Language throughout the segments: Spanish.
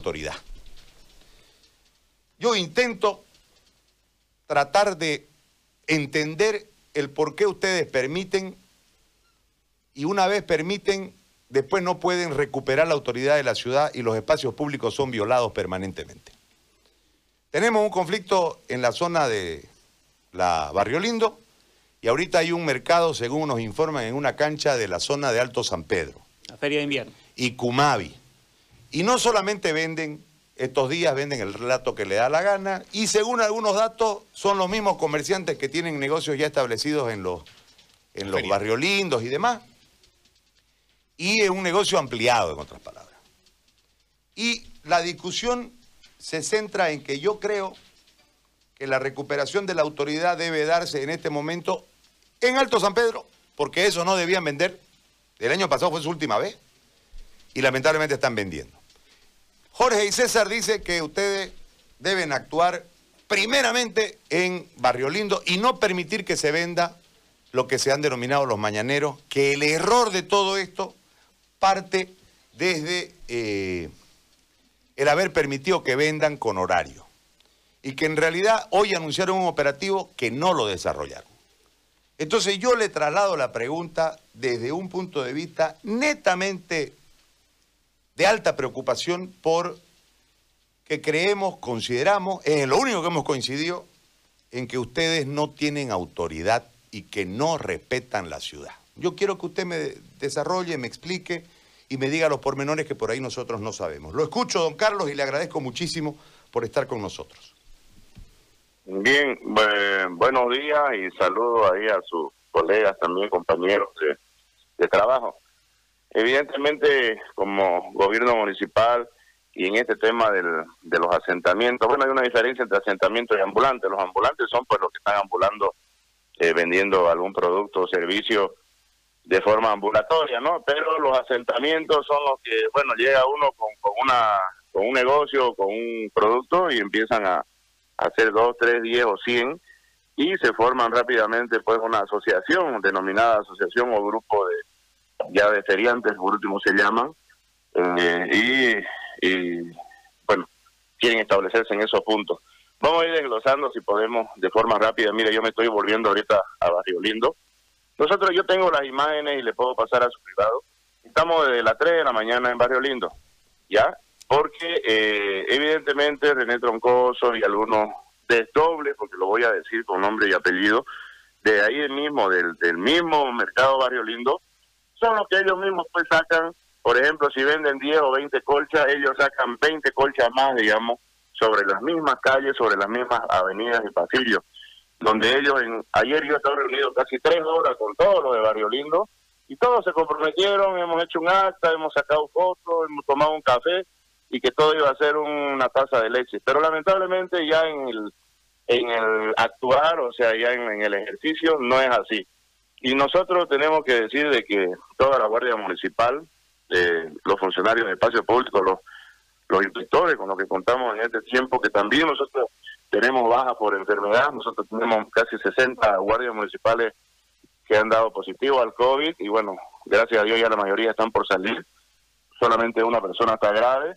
autoridad. Yo intento tratar de entender el por qué ustedes permiten y una vez permiten, después no pueden recuperar la autoridad de la ciudad y los espacios públicos son violados permanentemente. Tenemos un conflicto en la zona de la Barrio Lindo y ahorita hay un mercado, según nos informan, en una cancha de la zona de Alto San Pedro. La feria de invierno. Y Cumavi. Y no solamente venden, estos días venden el relato que le da la gana, y según algunos datos, son los mismos comerciantes que tienen negocios ya establecidos en los, en los barrios lindos y demás. Y es un negocio ampliado, en otras palabras. Y la discusión se centra en que yo creo que la recuperación de la autoridad debe darse en este momento en Alto San Pedro, porque eso no debían vender. El año pasado fue su última vez y lamentablemente están vendiendo. Jorge y César dice que ustedes deben actuar primeramente en Barrio Lindo y no permitir que se venda lo que se han denominado los mañaneros, que el error de todo esto parte desde eh, el haber permitido que vendan con horario. Y que en realidad hoy anunciaron un operativo que no lo desarrollaron. Entonces yo le traslado la pregunta desde un punto de vista netamente de alta preocupación por que creemos, consideramos, es lo único que hemos coincidido, en que ustedes no tienen autoridad y que no respetan la ciudad. Yo quiero que usted me desarrolle, me explique y me diga los pormenores que por ahí nosotros no sabemos. Lo escucho, don Carlos, y le agradezco muchísimo por estar con nosotros. Bien, buenos días y saludo ahí a sus colegas también, compañeros de, trabajo. Evidentemente, como gobierno municipal y en este tema del, de los asentamientos, bueno, hay una diferencia entre asentamientos y ambulantes. Los ambulantes son pues los que están ambulando, eh, vendiendo algún producto o servicio de forma ambulatoria, ¿no? Pero los asentamientos son los que, bueno, llega uno con, con una con un negocio, con un producto y empiezan a, hacer dos, tres, diez o cien y se forman rápidamente pues una asociación denominada asociación o grupo de ya de feriantes, por último se llaman, eh, y, y bueno, quieren establecerse en esos puntos. Vamos a ir desglosando si podemos de forma rápida. Mire, yo me estoy volviendo ahorita a Barrio Lindo nosotros, yo tengo las imágenes y le puedo pasar a su privado. Estamos desde las 3 de la mañana en Barrio Lindo, ¿ya? Porque eh, evidentemente René Troncoso y algunos desdobles, porque lo voy a decir con nombre y apellido, de ahí mismo, del, del mismo mercado Barrio Lindo, son los que ellos mismos pues sacan, por ejemplo, si venden 10 o 20 colchas, ellos sacan 20 colchas más, digamos, sobre las mismas calles, sobre las mismas avenidas y pasillos donde ellos, en, ayer yo estaba reunido casi tres horas con todos los de Barrio Lindo, y todos se comprometieron, hemos hecho un acta, hemos sacado fotos, hemos tomado un café, y que todo iba a ser una taza de leche. Pero lamentablemente ya en el, en el actuar, o sea, ya en, el ejercicio, no es así. Y nosotros tenemos que decir de que toda la Guardia Municipal, eh, los funcionarios de espacio público, los, los inspectores con los que contamos en este tiempo, que también nosotros tenemos bajas por enfermedad, nosotros tenemos casi 60 guardias municipales que han dado positivo al COVID y bueno, gracias a Dios ya la mayoría están por salir, solamente una persona está grave,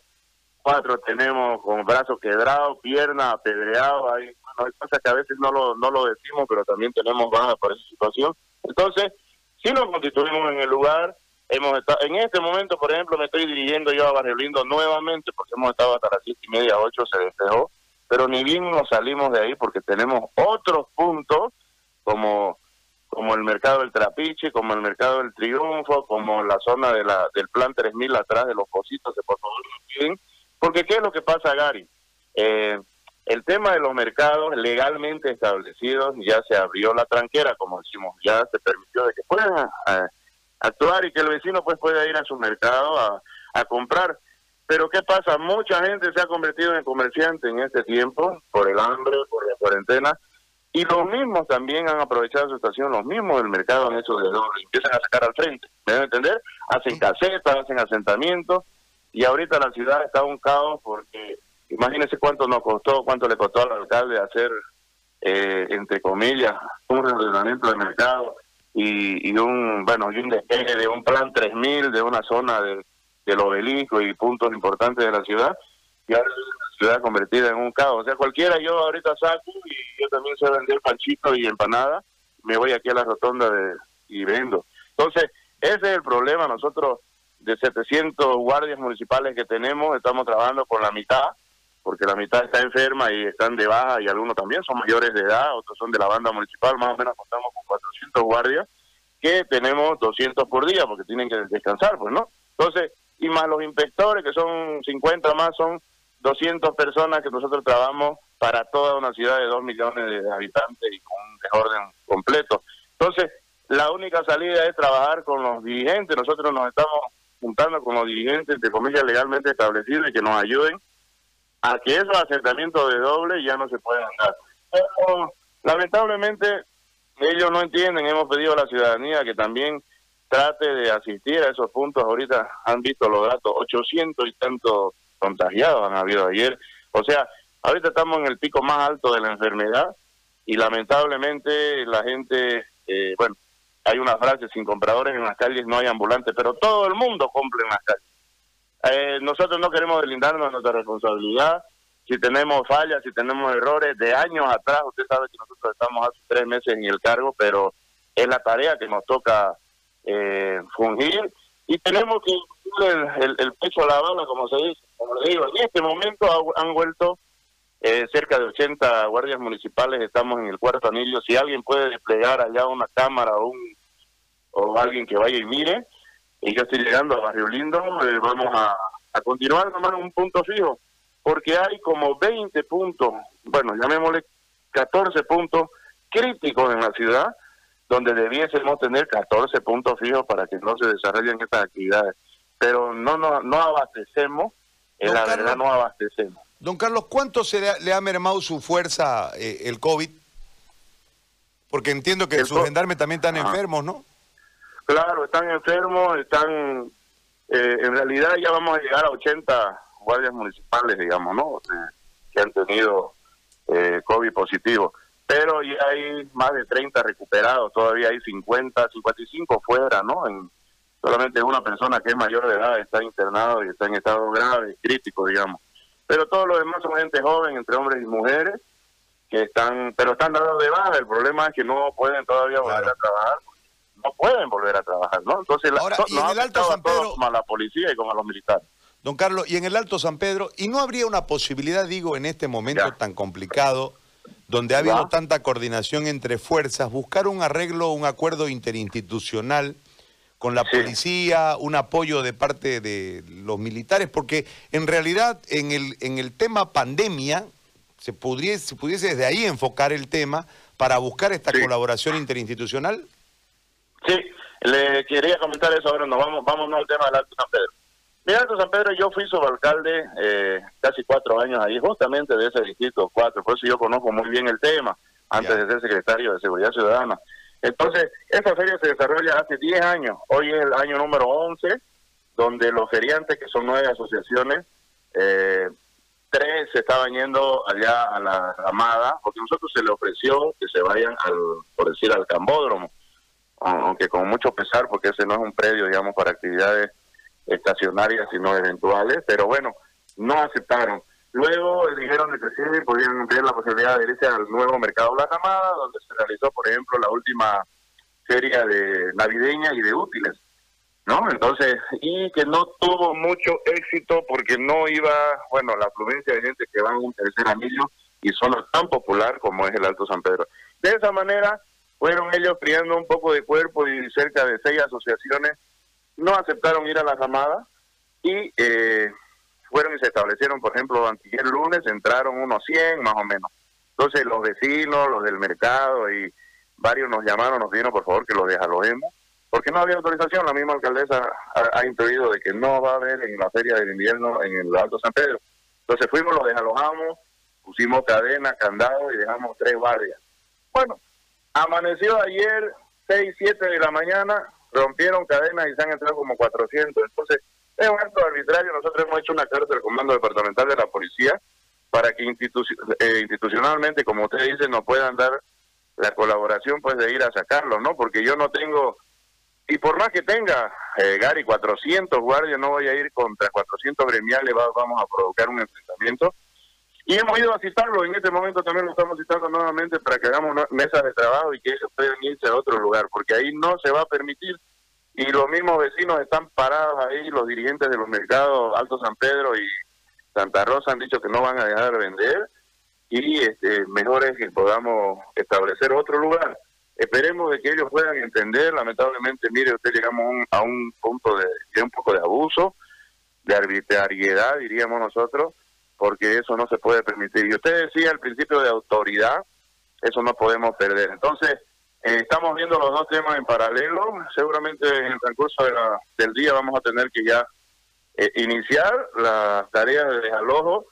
cuatro tenemos con brazos quebrados, piernas apedreados, hay, bueno, hay cosas que a veces no lo, no lo decimos, pero también tenemos bajas por esa situación. Entonces, si nos constituimos en el lugar, hemos estado, en este momento, por ejemplo, me estoy dirigiendo yo a Barrio Lindo nuevamente, porque hemos estado hasta las siete y media, ocho, se despejó, pero ni bien nos salimos de ahí porque tenemos otros puntos como como el mercado del Trapiche, como el mercado del Triunfo, como la zona de la del plan 3000 atrás de los cositos, por favor no piden, porque qué es lo que pasa, Gary? Eh, el tema de los mercados legalmente establecidos ya se abrió la tranquera, como decimos, ya se permitió de que puedan eh, actuar y que el vecino pues pueda ir a su mercado a, a comprar. Pero ¿qué pasa? Mucha gente se ha convertido en comerciante en este tiempo, por el hambre, por la cuarentena, y los mismos también han aprovechado su estación, los mismos del mercado han hecho de doble, empiezan a sacar al frente, ¿me deben entender? Hacen casetas, hacen asentamientos, y ahorita la ciudad está un caos porque imagínense cuánto nos costó, cuánto le costó al alcalde hacer, eh, entre comillas, un reordenamiento del mercado y, y un, bueno, y un despegue de un plan 3000 de una zona de del obelisco y puntos importantes de la ciudad. y ahora la ciudad convertida en un caos. O sea, cualquiera, yo ahorita saco y yo también sé vender panchito y empanada, me voy aquí a la rotonda de, y vendo. Entonces, ese es el problema. Nosotros, de 700 guardias municipales que tenemos, estamos trabajando con la mitad, porque la mitad está enferma y están de baja y algunos también son mayores de edad, otros son de la banda municipal, más o menos contamos con 400 guardias, que tenemos 200 por día porque tienen que descansar, pues, ¿no? Entonces, y más los inspectores, que son 50 más, son 200 personas que nosotros trabajamos para toda una ciudad de 2 millones de habitantes y con un desorden completo. Entonces, la única salida es trabajar con los dirigentes. Nosotros nos estamos juntando con los dirigentes, de comillas, legalmente establecidos y que nos ayuden a que esos asentamientos de doble ya no se puedan dar. Pero, lamentablemente, ellos no entienden. Hemos pedido a la ciudadanía que también trate de asistir a esos puntos. Ahorita han visto los datos, 800 y tantos contagiados han habido ayer. O sea, ahorita estamos en el pico más alto de la enfermedad y lamentablemente la gente, eh, bueno, hay una frase, sin compradores en las calles no hay ambulantes, pero todo el mundo compra en las calles. Eh, nosotros no queremos deslindarnos de nuestra responsabilidad. Si tenemos fallas, si tenemos errores de años atrás, usted sabe que nosotros estamos hace tres meses en el cargo, pero es la tarea que nos toca eh, fungir y tenemos que el, el, pecho a la bala, como se dice. Como le digo, en este momento han vuelto eh, cerca de 80 guardias municipales, estamos en el cuarto anillo. Si alguien puede desplegar allá una cámara o, un, o alguien que vaya y mire, y yo estoy llegando a Barrio Lindo, eh, vamos a, a continuar nomás un punto fijo, porque hay como 20 puntos, bueno, llamémosle 14 puntos críticos en la ciudad, donde debiésemos tener 14 puntos fijos para que no se desarrollen estas actividades. Pero no no, no abastecemos, en la verdad no abastecemos. Don Carlos, ¿cuánto se le ha, mermado su fuerza eh, el COVID? Porque entiendo que sus gendarmes también están enfermos, ¿no? Claro, están enfermos, están... Eh, en realidad ya vamos a llegar a 80 guardias municipales, digamos, ¿no? que han tenido eh, COVID positivo. Pero ya hay más de 30 recuperados, todavía hay 50, 55 fuera, ¿no? En, solamente una persona que es mayor de edad está internado y está en estado grave, crítico, digamos. Pero todos los demás son gente joven, entre hombres y mujeres, que están, pero están dados de baja. El problema es que no pueden todavía volver a trabajar no pueden volver a trabajar, ¿no? Entonces, Ahora, y en el Alto San Pedro, como a la policía y como a los militares. Don Carlos, y en el Alto San Pedro, ¿y no habría una posibilidad, digo, en este momento tan complicado, donde ha habido tanta coordinación entre fuerzas, buscar un arreglo, un acuerdo interinstitucional con la policía, un apoyo de parte de los militares? Porque en realidad en el, en el tema pandemia, se, pudiese, se pudiese desde ahí enfocar el tema para buscar esta colaboración interinstitucional. Sí, le quería comentar eso, ahora nos vamos, vámonos al tema del Alto San Pedro. Mira, Alto San Pedro, yo fui subalcalde eh, casi cuatro años ahí, justamente de ese distrito cuatro, por eso yo conozco muy bien el tema, antes de ser secretario de Seguridad Ciudadana. Entonces, esta feria se desarrolla hace 10 años, hoy es el año número 11, donde los feriantes, que son nueve asociaciones, eh, tres se estaban yendo allá a la Ramada, porque a nosotros se le ofreció que se vayan, al, por decir, al Cambódromo aunque con mucho pesar, porque ese no es un predio, digamos, para actividades estacionarias, sino eventuales, pero bueno, no aceptaron. Luego dijeron que sí, podían tener la posibilidad de irse al nuevo mercado La Ramada, donde se realizó, por ejemplo, la última feria de navideña y de útiles, ¿no? Entonces, y que no tuvo mucho éxito porque no iba, bueno, la afluencia de gente que va a un tercer anillo y zona tan popular como es el Alto San Pedro. De esa manera, fueron ellos criando un poco de cuerpo y cerca de seis asociaciones no aceptaron ir a la ramada y eh, fueron y se establecieron, por ejemplo, el lunes entraron unos 100 más o menos. Entonces los vecinos, los del mercado y varios nos llamaron, nos pidieron por favor que los desalojemos, porque no había autorización, la misma alcaldesa ha, ha intuido de que no va a haber en la feria del invierno en el Alto San Pedro. Entonces fuimos, los desalojamos, pusimos cadena, candado y dejamos tres guardias. Bueno, Amaneció ayer, 6, 7 de la mañana, rompieron cadenas y se han entrado como 400. Entonces, es un acto arbitrario. Nosotros hemos hecho una carta al Comando Departamental de la Policía para que eh, institucionalmente, como usted dice, nos puedan dar la colaboración pues de ir a sacarlo, ¿no? Porque yo no tengo y por más que tenga, eh, Gary, 400 guardias, no voy a ir contra 400 gremiales, vamos a provocar un enfrentamiento. Y hemos ido a citarlo, en este momento también lo estamos citando nuevamente para que hagamos mesas de trabajo y que ellos puedan irse a otro lugar, porque ahí no se va a permitir. Y los mismos vecinos están parados ahí, los dirigentes de los mercados Alto San Pedro y Santa Rosa han dicho que no van a dejar de vender y este, mejor es que podamos establecer otro lugar. Esperemos de que ellos puedan entender, lamentablemente, mire, usted llegamos a un punto de un poco de abuso, de arbitrariedad, diríamos nosotros, porque eso no se puede permitir. Y usted decía el principio de autoridad, eso no podemos perder. Entonces, eh, estamos viendo los dos temas en paralelo. Seguramente en el transcurso del día vamos a tener que ya eh, iniciar las tareas de desalojo,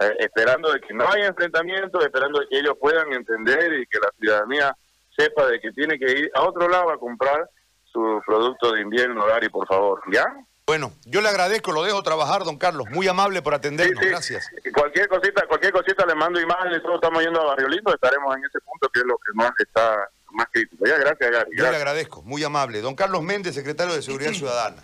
eh, esperando de que no haya enfrentamiento, esperando de que ellos puedan entender y que la ciudadanía sepa de que tiene que ir a otro lado a comprar su producto de invierno, Gary, por favor. ¿Ya? Bueno, yo le agradezco, lo dejo trabajar, don Carlos. Muy amable por atendernos, gracias. Cualquier cosita, cualquier cosita le mando imágenes, todos estamos yendo a Barriolito, estaremos en ese punto que es lo que más está más crítico. Ya, gracias, Gary. Yo le agradezco, muy amable. Don Carlos Méndez, secretario de Seguridad Ciudadana.